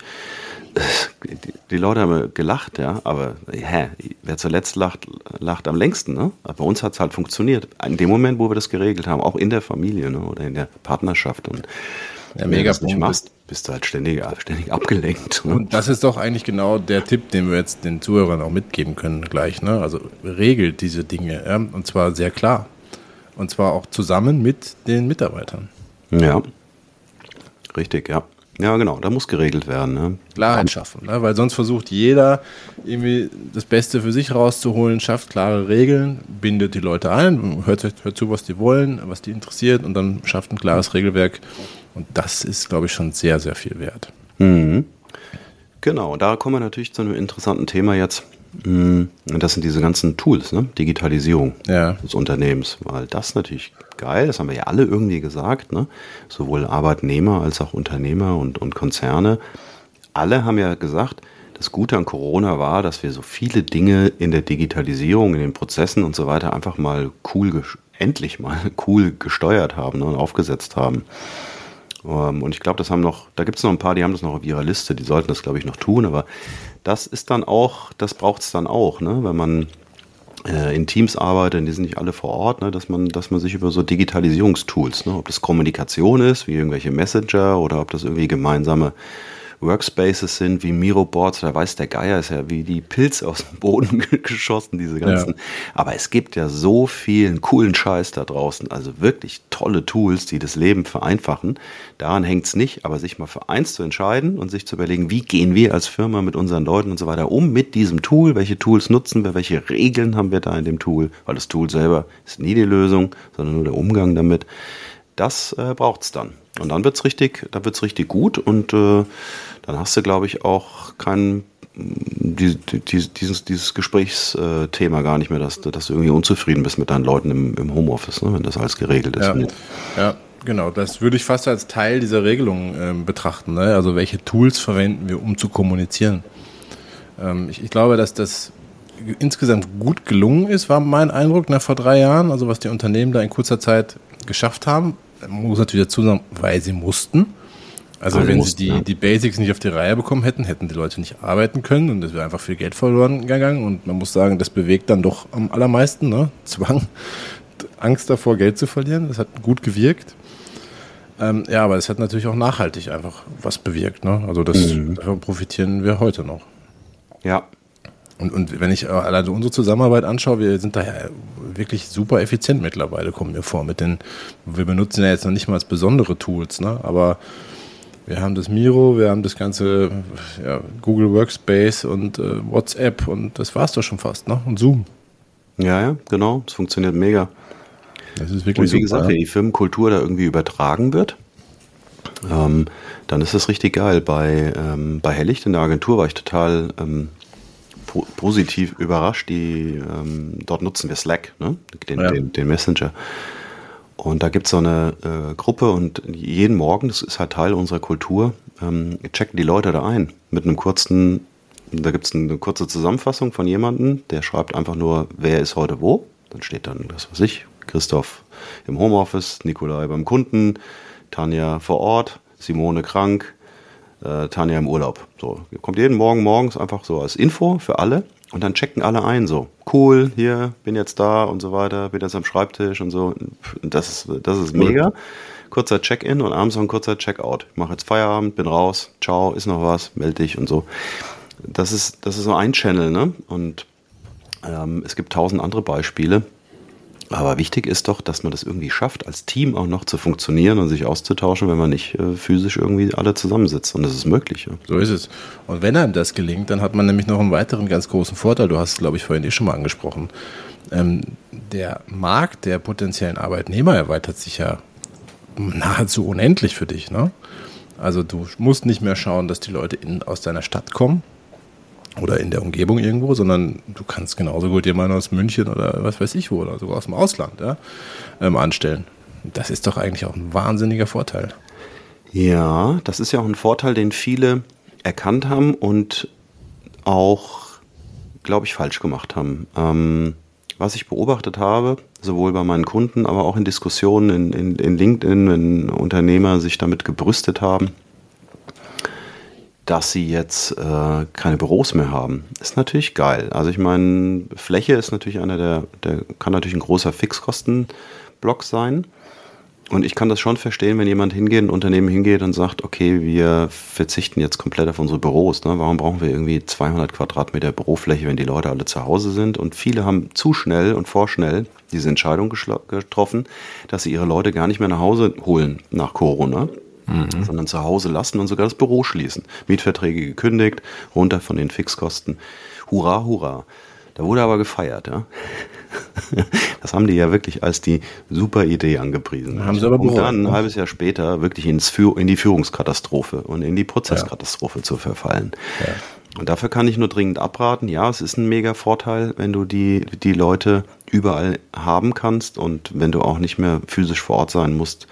die, die, Leute haben gelacht, ja, aber hä, wer zuletzt lacht, lacht am längsten, ne? Bei uns hat es halt funktioniert. In dem Moment, wo wir das geregelt haben, auch in der Familie ne? oder in der Partnerschaft. Und ja, mega wenn du nicht machst, bist du halt ständig, ständig abgelenkt. Ne? Und das ist doch eigentlich genau der Tipp, den wir jetzt den Zuhörern auch mitgeben können gleich. Ne? Also regelt diese Dinge ja? und zwar sehr klar. Und zwar auch zusammen mit den Mitarbeitern. Ja, richtig, ja. Ja, genau, da muss geregelt werden. Ne? Klarheit schaffen, ne? weil sonst versucht jeder irgendwie das Beste für sich rauszuholen, schafft klare Regeln, bindet die Leute ein, hört, hört zu, was die wollen, was die interessiert und dann schafft ein klares Regelwerk. Und das ist, glaube ich, schon sehr, sehr viel wert. Mhm. Genau, da kommen wir natürlich zu einem interessanten Thema jetzt. Mhm. Das sind diese ganzen Tools, ne? Digitalisierung ja. des Unternehmens, weil das natürlich geil, das haben wir ja alle irgendwie gesagt, ne? sowohl Arbeitnehmer als auch Unternehmer und, und Konzerne. Alle haben ja gesagt, das Gute an Corona war, dass wir so viele Dinge in der Digitalisierung, in den Prozessen und so weiter einfach mal cool, endlich mal cool gesteuert haben ne, und aufgesetzt haben. Ähm, und ich glaube, das haben noch, da gibt es noch ein paar, die haben das noch auf ihrer Liste, die sollten das, glaube ich, noch tun, aber das ist dann auch, das braucht es dann auch, ne? wenn man äh, in Teams arbeitet, die sind nicht alle vor Ort, ne? dass, man, dass man sich über so Digitalisierungstools, ne? ob das Kommunikation ist, wie irgendwelche Messenger oder ob das irgendwie gemeinsame Workspaces sind, wie Miro-Boards, da weiß der Geier, ist ja wie die Pilze aus dem Boden geschossen, diese ganzen. Ja. Aber es gibt ja so vielen coolen Scheiß da draußen, also wirklich tolle Tools, die das Leben vereinfachen. Daran hängt es nicht, aber sich mal für eins zu entscheiden und sich zu überlegen, wie gehen wir als Firma mit unseren Leuten und so weiter um mit diesem Tool, welche Tools nutzen wir, welche Regeln haben wir da in dem Tool, weil das Tool selber ist nie die Lösung, sondern nur der Umgang damit. Das äh, braucht es dann. Und dann wird es richtig, dann wird's richtig gut und äh, dann hast du, glaube ich, auch kein die, die, dieses, dieses Gesprächsthema gar nicht mehr, dass, dass du irgendwie unzufrieden bist mit deinen Leuten im, im Homeoffice, ne, wenn das alles geregelt ist. Ja, ja, genau. Das würde ich fast als Teil dieser Regelung äh, betrachten. Ne? Also welche Tools verwenden wir, um zu kommunizieren. Ähm, ich, ich, glaube, dass das insgesamt gut gelungen ist, war mein Eindruck nach vor drei Jahren. Also was die Unternehmen da in kurzer Zeit geschafft haben. Man muss natürlich dazu sagen, weil sie mussten. Also Alle wenn mussten, sie die, ja. die Basics nicht auf die Reihe bekommen hätten, hätten die Leute nicht arbeiten können und es wäre einfach viel Geld verloren gegangen. Und man muss sagen, das bewegt dann doch am allermeisten. Ne? Zwang, Angst davor, Geld zu verlieren. Das hat gut gewirkt. Ähm, ja, aber es hat natürlich auch nachhaltig einfach was bewirkt. Ne? Also das, mhm. davon profitieren wir heute noch. Ja. Und, und wenn ich alleine unsere Zusammenarbeit anschaue, wir sind da ja wirklich super effizient mittlerweile, kommen wir vor. Mit den, wir benutzen ja jetzt noch nicht mal als besondere Tools, ne? aber wir haben das Miro, wir haben das ganze ja, Google Workspace und äh, WhatsApp und das war es doch schon fast, ne? Und Zoom. Ja, ja, genau. Es funktioniert mega. Das ist wirklich und wie super, gesagt, wenn die Firmenkultur da irgendwie übertragen wird, ähm, dann ist das richtig geil. Bei, ähm, bei Hellicht in der Agentur war ich total ähm, po positiv überrascht. Die, ähm, dort nutzen wir Slack, ne? den, ja. den, den Messenger. Und da gibt es so eine äh, Gruppe und jeden Morgen, das ist halt Teil unserer Kultur, ähm, checken die Leute da ein mit einem kurzen, da gibt es eine kurze Zusammenfassung von jemandem, der schreibt einfach nur, wer ist heute wo. Dann steht dann, das weiß ich, Christoph im Homeoffice, Nikolai beim Kunden, Tanja vor Ort, Simone krank, äh, Tanja im Urlaub. So, kommt jeden Morgen morgens einfach so als Info für alle. Und dann checken alle ein, so, cool, hier, bin jetzt da und so weiter, bin jetzt am Schreibtisch und so. Das ist, das ist mega. Kurzer Check-in und abends noch ein kurzer Check-out. Ich mache jetzt Feierabend, bin raus, ciao, ist noch was, melde dich und so. Das ist, das ist so ein Channel, ne? Und ähm, es gibt tausend andere Beispiele. Aber wichtig ist doch, dass man das irgendwie schafft, als Team auch noch zu funktionieren und sich auszutauschen, wenn man nicht äh, physisch irgendwie alle zusammensitzt. Und das ist möglich. Ja. So ist es. Und wenn einem das gelingt, dann hat man nämlich noch einen weiteren ganz großen Vorteil. Du hast es, glaube ich, vorhin eh schon mal angesprochen. Ähm, der Markt der potenziellen Arbeitnehmer erweitert sich ja nahezu unendlich für dich. Ne? Also du musst nicht mehr schauen, dass die Leute in, aus deiner Stadt kommen, oder in der Umgebung irgendwo, sondern du kannst genauso gut jemanden aus München oder was weiß ich wo oder sogar aus dem Ausland ja, ähm, anstellen. Das ist doch eigentlich auch ein wahnsinniger Vorteil. Ja, das ist ja auch ein Vorteil, den viele erkannt haben und auch, glaube ich, falsch gemacht haben. Ähm, was ich beobachtet habe, sowohl bei meinen Kunden, aber auch in Diskussionen in, in, in LinkedIn, wenn Unternehmer sich damit gebrüstet haben, dass sie jetzt äh, keine Büros mehr haben, ist natürlich geil. Also ich meine, Fläche ist natürlich einer der, der kann natürlich ein großer Fixkostenblock sein. Und ich kann das schon verstehen, wenn jemand hingeht, ein Unternehmen hingeht und sagt, okay, wir verzichten jetzt komplett auf unsere Büros. Ne? Warum brauchen wir irgendwie 200 Quadratmeter Bürofläche, wenn die Leute alle zu Hause sind? Und viele haben zu schnell und vorschnell diese Entscheidung getroffen, dass sie ihre Leute gar nicht mehr nach Hause holen nach Corona. Mhm. sondern zu Hause lassen und sogar das Büro schließen. Mietverträge gekündigt, runter von den Fixkosten. Hurra, hurra. Da wurde aber gefeiert, ja. Das haben die ja wirklich als die super Idee angepriesen. Haben sie aber und dann ein ne? halbes Jahr später wirklich ins Führ in die Führungskatastrophe und in die Prozesskatastrophe ja. zu verfallen. Ja. Und dafür kann ich nur dringend abraten. Ja, es ist ein mega Vorteil, wenn du die, die Leute überall haben kannst und wenn du auch nicht mehr physisch vor Ort sein musst.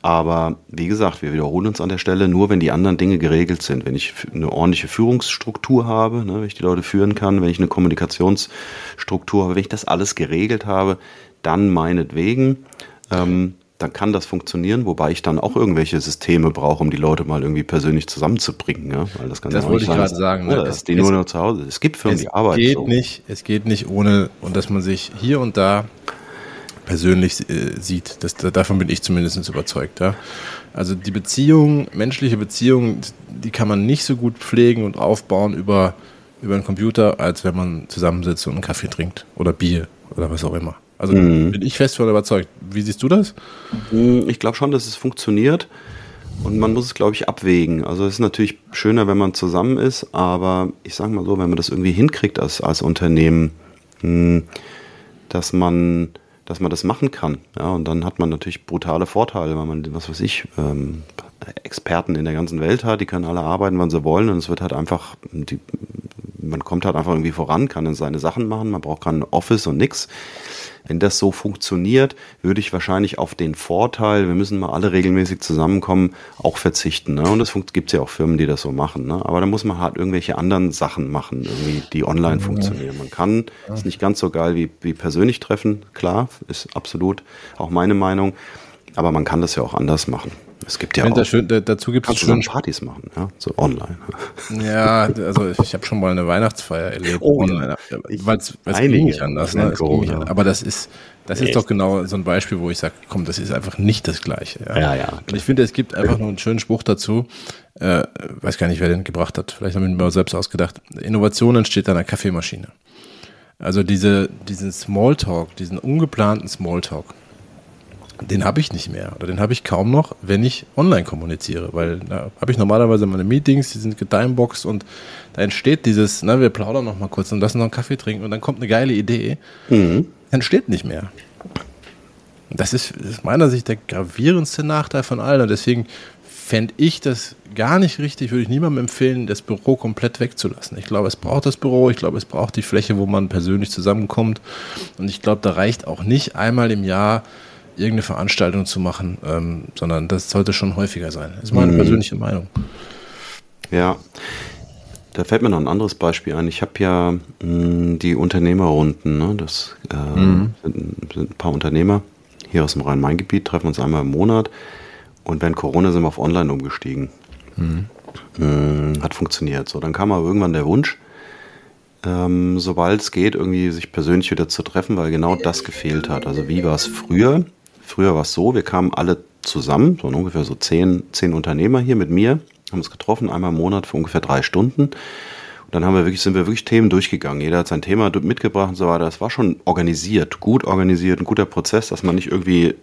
Aber wie gesagt, wir wiederholen uns an der Stelle nur, wenn die anderen Dinge geregelt sind. Wenn ich eine ordentliche Führungsstruktur habe, ne, wenn ich die Leute führen kann, wenn ich eine Kommunikationsstruktur habe, wenn ich das alles geregelt habe, dann meinetwegen. Ähm, dann kann das funktionieren, wobei ich dann auch irgendwelche Systeme brauche, um die Leute mal irgendwie persönlich zusammenzubringen. Ja? Weil das kann das ja wollte ich gerade sagen. Ne? Dass die nur noch zu Hause. Es gibt Firmen, die arbeiten geht so. Nicht, es geht nicht ohne, und dass man sich hier und da persönlich äh, sieht. Das, davon bin ich zumindest überzeugt. Ja? Also die Beziehung, menschliche Beziehung, die kann man nicht so gut pflegen und aufbauen über, über einen Computer, als wenn man zusammensitzt und einen Kaffee trinkt oder Bier oder was auch immer. Also mhm. bin ich fest von überzeugt. Wie siehst du das? Mhm, ich glaube schon, dass es funktioniert. Und man muss es, glaube ich, abwägen. Also es ist natürlich schöner, wenn man zusammen ist, aber ich sage mal so, wenn man das irgendwie hinkriegt als, als Unternehmen, hm, dass man dass man das machen kann. Ja, und dann hat man natürlich brutale Vorteile, weil man, was weiß ich, ähm, Experten in der ganzen Welt hat, die können alle arbeiten, wann sie wollen und es wird halt einfach, die, man kommt halt einfach irgendwie voran, kann dann seine Sachen machen, man braucht kein Office und nix. Wenn das so funktioniert, würde ich wahrscheinlich auf den Vorteil, wir müssen mal alle regelmäßig zusammenkommen, auch verzichten. Ne? Und es gibt ja auch Firmen, die das so machen. Ne? Aber da muss man halt irgendwelche anderen Sachen machen, die online funktionieren. Man kann, ist nicht ganz so geil wie, wie persönlich treffen, klar, ist absolut auch meine Meinung. Aber man kann das ja auch anders machen. Es gibt ja auch. Schön, dazu gibt es schon Partys machen, ja, so online. Ja, also ich habe schon mal eine Weihnachtsfeier erlebt oh, online, weil es ging nicht anders. Ne? Nicht anders. Aber das ist, das ist doch genau so ein Beispiel, wo ich sage, komm, das ist einfach nicht das Gleiche. Ja, ja. ja Und ich finde, es gibt einfach nur einen schönen Spruch dazu. Äh, weiß gar nicht, wer den gebracht hat. Vielleicht haben wir ihn mal selbst ausgedacht. Innovation entsteht an einer Kaffeemaschine. Also diese, diesen Smalltalk, diesen ungeplanten Smalltalk den habe ich nicht mehr oder den habe ich kaum noch, wenn ich online kommuniziere, weil da habe ich normalerweise meine Meetings, die sind getimeboxed und da entsteht dieses, na, wir plaudern noch mal kurz und lassen noch einen Kaffee trinken und dann kommt eine geile Idee, mhm. entsteht nicht mehr. Das ist aus meiner Sicht der gravierendste Nachteil von allen und deswegen fände ich das gar nicht richtig, würde ich niemandem empfehlen, das Büro komplett wegzulassen. Ich glaube, es braucht das Büro, ich glaube, es braucht die Fläche, wo man persönlich zusammenkommt und ich glaube, da reicht auch nicht einmal im Jahr irgendeine Veranstaltung zu machen, ähm, sondern das sollte schon häufiger sein. Das ist meine mhm. persönliche Meinung. Ja, da fällt mir noch ein anderes Beispiel ein. Ich habe ja mh, hm, die Unternehmerrunden, ne? das äh, mhm. sind, sind, ein paar Unternehmer hier aus dem Rhein-Main-Gebiet, treffen uns einmal im Monat und während Corona sind wir auf Online umgestiegen. Mhm. Mh, hat funktioniert. So, dann kam aber irgendwann der Wunsch, ähm, sobald es geht, irgendwie sich persönlich wieder zu treffen, weil genau das gefehlt hat. Also wie war es früher? Früher war es so, wir kamen alle zusammen, so ungefähr so zehn, zehn Unternehmer hier mit mir, haben uns getroffen, einmal im Monat für ungefähr drei Stunden. Und dann haben wir wirklich, sind wir wirklich Themen durchgegangen. Jeder hat sein Thema mitgebracht und so weiter. Das war schon organisiert, gut organisiert, ein guter Prozess, dass man nicht irgendwie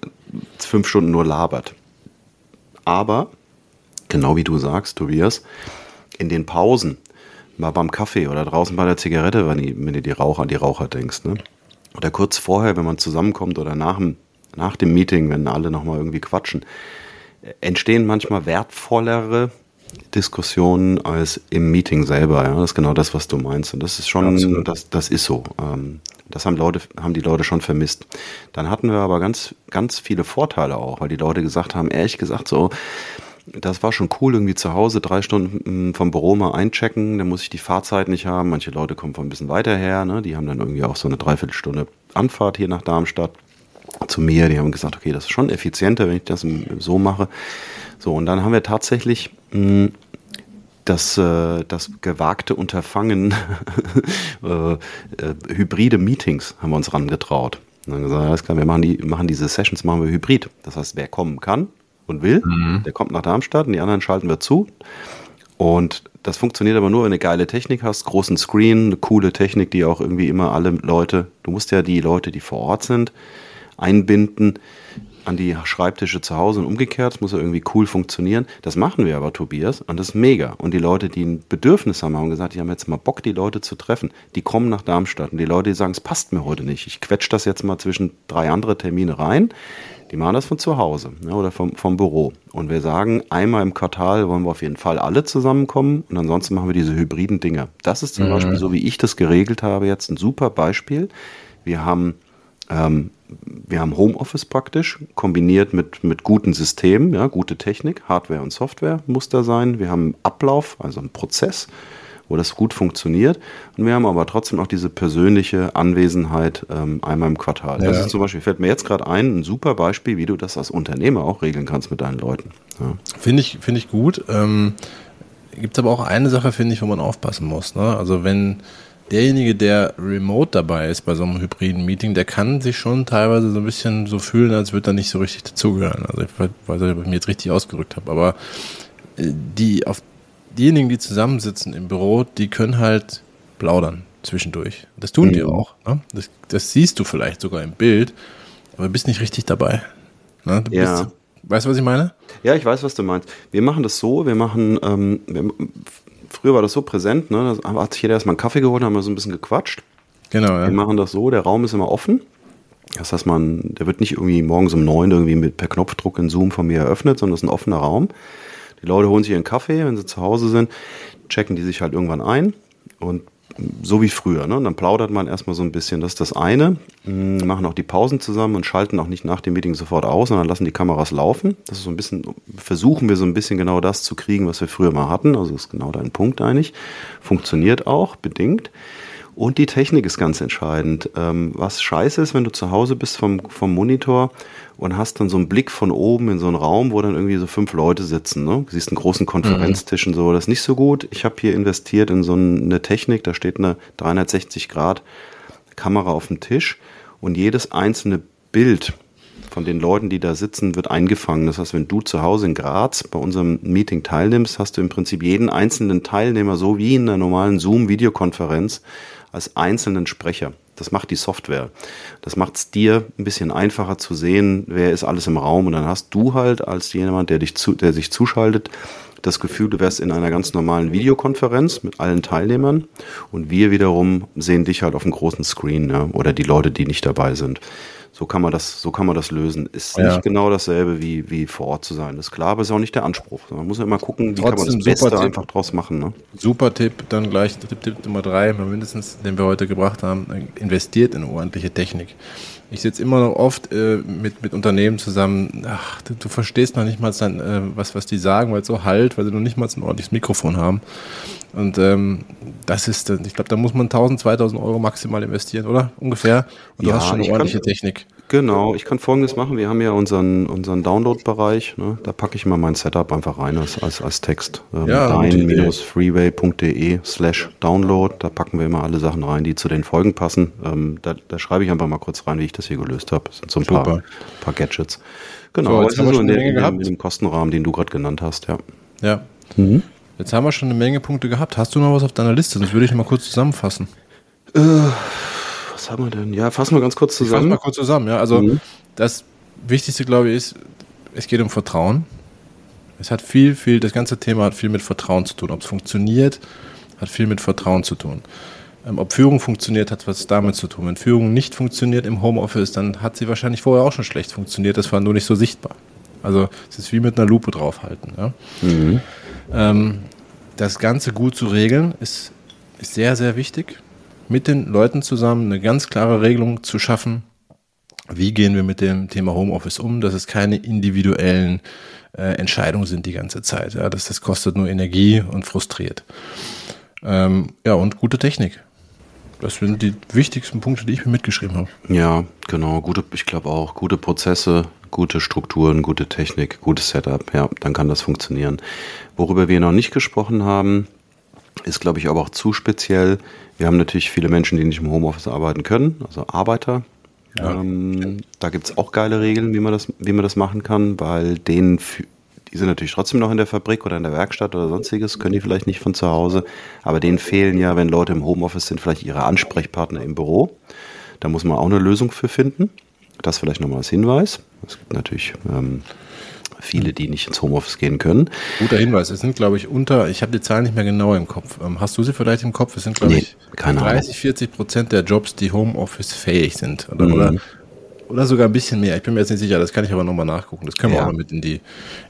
fünf Stunden nur labert. Aber, genau wie du sagst, Tobias, in den Pausen, mal beim Kaffee oder draußen bei der Zigarette, wenn, du die Raucher an die Raucher denkst, ne? Oder kurz vorher, wenn man zusammenkommt oder nach dem nach dem Meeting, wenn alle nochmal irgendwie quatschen, entstehen manchmal wertvollere Diskussionen als im Meeting selber. Ja? Das ist genau das, was du meinst. Und das ist schon, das, das ist so. Ähm, das haben Leute, haben die Leute schon vermisst. Dann hatten wir aber ganz, ganz viele Vorteile auch, weil die Leute gesagt haben, ehrlich gesagt so, das war schon cool, irgendwie zu Hause drei Stunden mm, vom Büro mal einchecken, dann muss ich die Fahrzeit nicht haben. Manche Leute kommen von ein bisschen weiter her, ne? die haben dann irgendwie auch so eine Dreiviertelstunde Anfahrt hier nach Darmstadt zu mir. Die haben gesagt, okay, das ist schon effizienter, wenn ich das so mache. So, und dann haben wir tatsächlich mh, mm, das, äh, das gewagte Unterfangen, äh, äh, hybride Meetings haben wir uns rangetraut. Und dann gesagt, alles klar, wir machen, die, machen diese Sessions, machen wir hybrid. Das heißt, wer kommen kann und will, mhm. der kommt nach Darmstadt und die anderen schalten wir zu. Und das funktioniert aber nur, wenn du eine geile Technik hast, großen Screen, eine coole Technik, die auch irgendwie immer alle Leute, du musst ja die Leute, die vor Ort sind, einbinden an die Schreibtische zu Hause und umgekehrt. Das muss ja irgendwie cool funktionieren. Das machen wir aber, Tobias, und das ist mega. Und die Leute, die ein Bedürfnis haben, haben gesagt, die haben jetzt mal Bock, die Leute zu treffen. Die kommen nach Darmstadt. Und die Leute, die sagen, es passt mir heute nicht. Ich quetsche das jetzt mal zwischen drei andere Termine rein. Die machen das von zu Hause ne, oder vom, vom Büro. Und wir sagen, einmal im Quartal wollen wir auf jeden Fall alle zusammenkommen und ansonsten machen wir diese hybriden Dinge. Das ist zum mhm. Beispiel, so wie ich das geregelt habe, jetzt ein super Beispiel. Wir haben ähm, wir haben Homeoffice praktisch, kombiniert mit, mit guten Systemen, ja, gute Technik, Hardware und Software muss da sein. Wir haben Ablauf, also einen Prozess, wo das gut funktioniert. Und wir haben aber trotzdem auch diese persönliche Anwesenheit ähm, einmal im Quartal. Ja. Das ist zum Beispiel, fällt mir jetzt gerade ein, ein super Beispiel, wie du das als Unternehmer auch regeln kannst mit deinen Leuten. Ja. Finde ich, finde ich gut. Ähm, Gibt aber auch eine Sache, finde ich, wo man aufpassen muss. Ne? Also wenn derjenige, der remote dabei ist bei so einem hybriden Meeting, der kann sich schon teilweise so ein bisschen so fühlen, als würde er nicht so richtig dazugehören. Also ich weiß nicht, ob ich mir jetzt richtig ausgerückt habe, aber äh, die auf diejenigen, die zusammensitzen im Büro, die können halt plaudern zwischendurch. Das tun mhm. die auch. Ne? Das, das, siehst du vielleicht sogar im Bild, aber bist nicht richtig dabei. Ne? Du ja. Bist, weißt du, was ich meine? Ja, ich weiß, was du meinst. Wir machen das so, wir machen, ähm, wir, Früher war das so präsent, ne? Da hat sich jeder erstmal einen Kaffee geholt, haben wir so ein bisschen gequatscht. Genau, ja. Wir machen das so, der Raum ist immer offen. Das heißt, man, der wird nicht irgendwie morgens um neun irgendwie mit per Knopfdruck in Zoom von mir eröffnet, sondern es ist ein offener Raum. Die Leute holen sich ihren Kaffee, wenn sie zu Hause sind, checken die sich halt irgendwann ein und so wie früher. Ne? Und dann plaudert man erstmal so ein bisschen. Das ist das eine. Mm, machen auch die Pausen zusammen und schalten auch nicht nach dem Meeting sofort aus, sondern lassen die Kameras laufen. Das ist so ein bisschen, versuchen wir so ein bisschen genau das zu kriegen, was wir früher mal hatten. Also ist genau dein Punkt eigentlich. Funktioniert auch, bedingt. Und die Technik ist ganz entscheidend. Ähm, was scheiße ist, wenn du zu Hause bist vom, vom Monitor und hast dann so einen Blick von oben in so einen Raum, wo dann irgendwie so fünf Leute sitzen. Ne? Du siehst einen großen Konferenztisch mhm. und so. Das ist nicht so gut. Ich habe hier investiert in so eine Technik, da steht eine 360 Grad Kamera auf dem Tisch und jedes einzelne Bild von den Leuten, die da sitzen, wird eingefangen. Das heißt, wenn du zu Hause in Graz bei unserem Meeting teilnimmst, hast du im Prinzip jeden einzelnen Teilnehmer so wie in einer normalen Zoom-Videokonferenz als einzelnen Sprecher. Das macht die Software. Das macht es dir ein bisschen einfacher zu sehen, wer ist alles im Raum. Und dann hast du halt als jemand, der, dich zu, der sich zuschaltet, das Gefühl, du wärst in einer ganz normalen Videokonferenz mit allen Teilnehmern. Und wir wiederum sehen dich halt auf dem großen Screen ja, oder die Leute, die nicht dabei sind. So kann man das, so kann man das lösen. Ist ja. nicht genau dasselbe wie, wie vor Ort zu sein. Das ist klar, aber ist auch nicht der Anspruch. Man muss ja immer gucken, wie Trotzdem kann man das Beste Tipp. einfach draus machen. Ne? Super Tipp, dann gleich Tipp, Tipp Nummer drei, mindestens, den wir heute gebracht haben, investiert in ordentliche Technik. Ich sitze immer noch oft äh, mit, mit Unternehmen zusammen, ach, du, du verstehst noch nicht mal dann, äh, was, was die sagen, weil es so halt, weil sie noch nicht mal ein ordentliches Mikrofon haben. Und ähm, das ist, ich glaube, da muss man 1000, 2000 Euro maximal investieren, oder? Ungefähr. Und du hast schon eine ordentliche kann, Technik. Genau, ich kann folgendes machen. Wir haben ja unseren, unseren Download-Bereich. Ne? Da packe ich mal mein Setup einfach rein als, als, als Text. Ähm, ja, dein-freeway.de slash download. Da packen wir immer alle Sachen rein, die zu den Folgen passen. Ähm, da, da schreibe ich einfach mal kurz rein, wie ich das hier gelöst habe. Das sind so ein paar, paar Gadgets. Genau, so, jetzt haben wir so in, der, in, dem, in dem Kostenrahmen, den du gerade genannt hast, ja. Ja. Mhm. Jetzt haben wir schon eine Menge Punkte gehabt. Hast du noch was auf deiner Liste? Das würde ich mal kurz zusammenfassen. Äh, was haben wir denn? Ja, fassen wir ganz kurz zusammen. Fassen wir kurz zusammen, ja. Also mhm. das Wichtigste, glaube ich, ist, es geht um Vertrauen. Es hat viel, viel, das ganze Thema hat viel mit Vertrauen zu tun. Ob es funktioniert, hat viel mit Vertrauen zu tun. Ähm, ob Führung funktioniert, hat was damit zu tun. Wenn Führung nicht funktioniert im Homeoffice, dann hat sie wahrscheinlich vorher auch schon schlecht funktioniert. Das war nur nicht so sichtbar. Also es ist wie mit einer Lupe draufhalten. Ja? Mhm. Ähm, das Ganze gut zu regeln ist, ist sehr, sehr wichtig. Mit den Leuten zusammen eine ganz klare Regelung zu schaffen. Wie gehen wir mit dem Thema Homeoffice um, dass es keine individuellen äh, Entscheidungen sind die ganze Zeit. Ja, das, das kostet nur Energie und frustriert. Ähm, ja, und gute Technik. Das sind die wichtigsten Punkte, die ich mir mitgeschrieben habe. Ja, genau. Gute, ich glaube auch, gute Prozesse, gute Strukturen, gute Technik, gutes Setup. Ja, dann kann das funktionieren. Worüber wir noch nicht gesprochen haben, ist, glaube ich, aber auch zu speziell. Wir haben natürlich viele Menschen, die nicht im Homeoffice arbeiten können, also Arbeiter. Ja. Ähm, da gibt es auch geile Regeln, wie man, das, wie man das machen kann, weil denen die sind natürlich trotzdem noch in der Fabrik oder in der Werkstatt oder sonstiges, können die vielleicht nicht von zu Hause. Aber denen fehlen ja, wenn Leute im Homeoffice sind, vielleicht ihre Ansprechpartner im Büro. Da muss man auch eine Lösung für finden. Das vielleicht nochmal als Hinweis. Es gibt natürlich ähm, viele, die nicht ins Homeoffice gehen können. Guter Hinweis. Es sind, glaube ich, unter, ich habe die Zahlen nicht mehr genau im Kopf. Ähm, hast du sie vielleicht im Kopf? Es sind, glaube nee, ich, 30, Ahnung. 40 Prozent der Jobs, die Homeoffice fähig sind. Oder, mhm. oder oder sogar ein bisschen mehr. Ich bin mir jetzt nicht sicher, das kann ich aber nochmal nachgucken. Das können wir ja. auch mal mit in, die,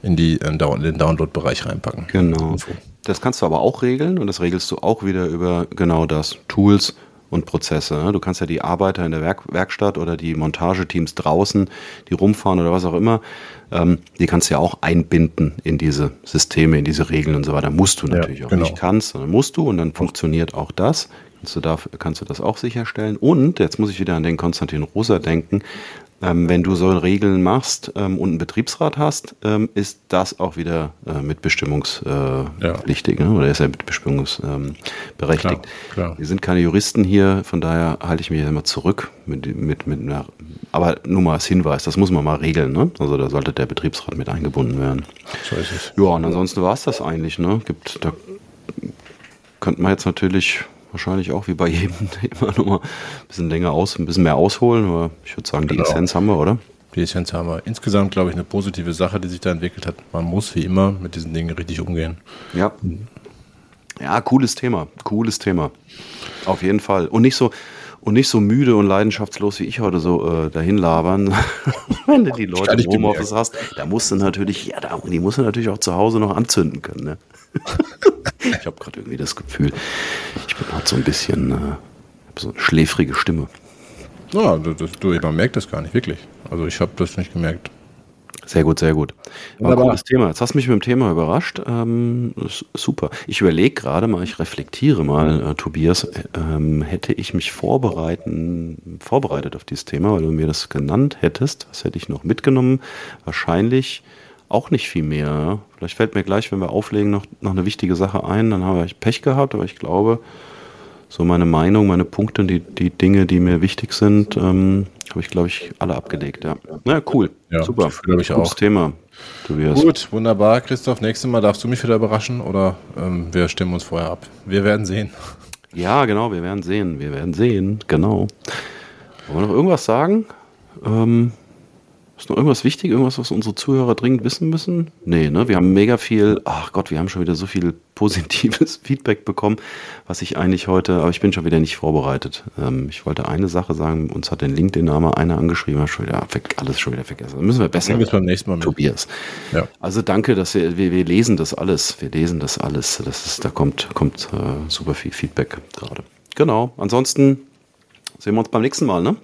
in, die, in den Download-Bereich reinpacken. Genau. Das kannst du aber auch regeln und das regelst du auch wieder über genau das. Tools und Prozesse. Ne? Du kannst ja die Arbeiter in der Werk Werkstatt oder die Montageteams draußen, die rumfahren oder was auch immer, ähm, die kannst du ja auch einbinden in diese Systeme, in diese Regeln und so weiter. Musst du natürlich ja, auch genau. nicht kannst, sondern musst du und dann funktioniert auch das kannst du, da, kannst du das auch sicherstellen. Und jetzt muss ich wieder an den Konstantin Rosa denken. Ähm, wenn du so Regeln machst ähm, und einen Betriebsrat hast, ähm, ist das auch wieder äh, mitbestimmungspflichtig äh, ja. ne? oder ist er mitbestimmungsberechtigt. Klar, Wir sind keine Juristen hier, von daher halte ich mich immer zurück mit, mit, mit einer, aber nur mal als Hinweis, das muss man mal regeln. Ne? Also da sollte der Betriebsrat mit eingebunden werden. So ist es. Ja, und ansonsten war es das eigentlich. Ne? Gibt, da könnte man jetzt natürlich wahrscheinlich auch wie bei jedem immer nur mal ein bisschen länger aus, ein bisschen mehr ausholen. Aber ich würde sagen, die genau. Essenz haben wir, oder? Die Essenz haben wir. Insgesamt, glaube ich, eine positive Sache, die sich da entwickelt hat. Man muss wie immer mit diesen Dingen richtig umgehen. Ja. Ja, cooles Thema. Cooles Thema. Auf jeden Fall. Und nicht so, und nicht so müde und leidenschaftslos wie ich heute so äh, dahin labern. Wenn du die Leute im Homeoffice hast, da musst du natürlich, ja, da, die musst du natürlich auch zu Hause noch anzünden können. Ne? ich habe gerade irgendwie das Gefühl, ich bin halt so ein bisschen, äh, so eine schläfrige Stimme. Ja, das, du, man merkt das gar nicht, wirklich. Also ich habe das nicht gemerkt. Sehr gut, sehr gut. War ein cooles Thema. Jetzt hast du mich mit dem Thema überrascht. Ähm, super. Ich überlege gerade mal, ich reflektiere mal, äh, Tobias, ähm, hätte ich mich vorbereiten, vorbereitet auf dieses Thema, weil du mir das genannt hättest, was hätte ich noch mitgenommen? Wahrscheinlich auch nicht viel mehr. Vielleicht fällt mir gleich, wenn wir auflegen, noch, noch eine wichtige Sache ein. Dann habe ich Pech gehabt, aber ich glaube, so meine Meinung, meine Punkte, die, die Dinge, die mir wichtig sind, ähm, habe ich, glaube ich, alle abgelegt. Ja, Na, cool. Ja, Super. Glaube ich auch. Thema. Tobias. Gut, wunderbar, Christoph. Nächstes Mal darfst du mich wieder überraschen oder ähm, wir stimmen uns vorher ab. Wir werden sehen. Ja, genau, wir werden sehen. Wir werden sehen, genau. Wollen wir noch irgendwas sagen? Ähm, ist noch irgendwas wichtig, irgendwas, was unsere Zuhörer dringend wissen müssen? Nee, ne? Wir haben mega viel, ach Gott, wir haben schon wieder so viel positives Feedback bekommen, was ich eigentlich heute, aber ich bin schon wieder nicht vorbereitet. Ähm, ich wollte eine Sache sagen, uns hat den LinkedIn-Name einer angeschrieben, hat schon wieder, alles schon wieder vergessen. Dann müssen wir besser. Müssen wir beim nächsten Mal mit. Tobias. Ja. Also danke, dass wir, wir, wir lesen das alles. Wir lesen das alles. Das ist, da kommt, kommt äh, super viel Feedback gerade. Genau. Ansonsten sehen wir uns beim nächsten Mal, ne?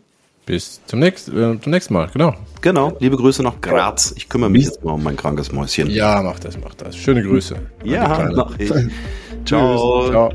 Bis zum nächsten, äh, zum nächsten Mal, genau. Genau, liebe Grüße nach Graz. Ich kümmere mich jetzt mal um mein krankes Mäuschen. Ja, mach das, mach das. Schöne Grüße. Ja, mach ich. Ciao. Ciao.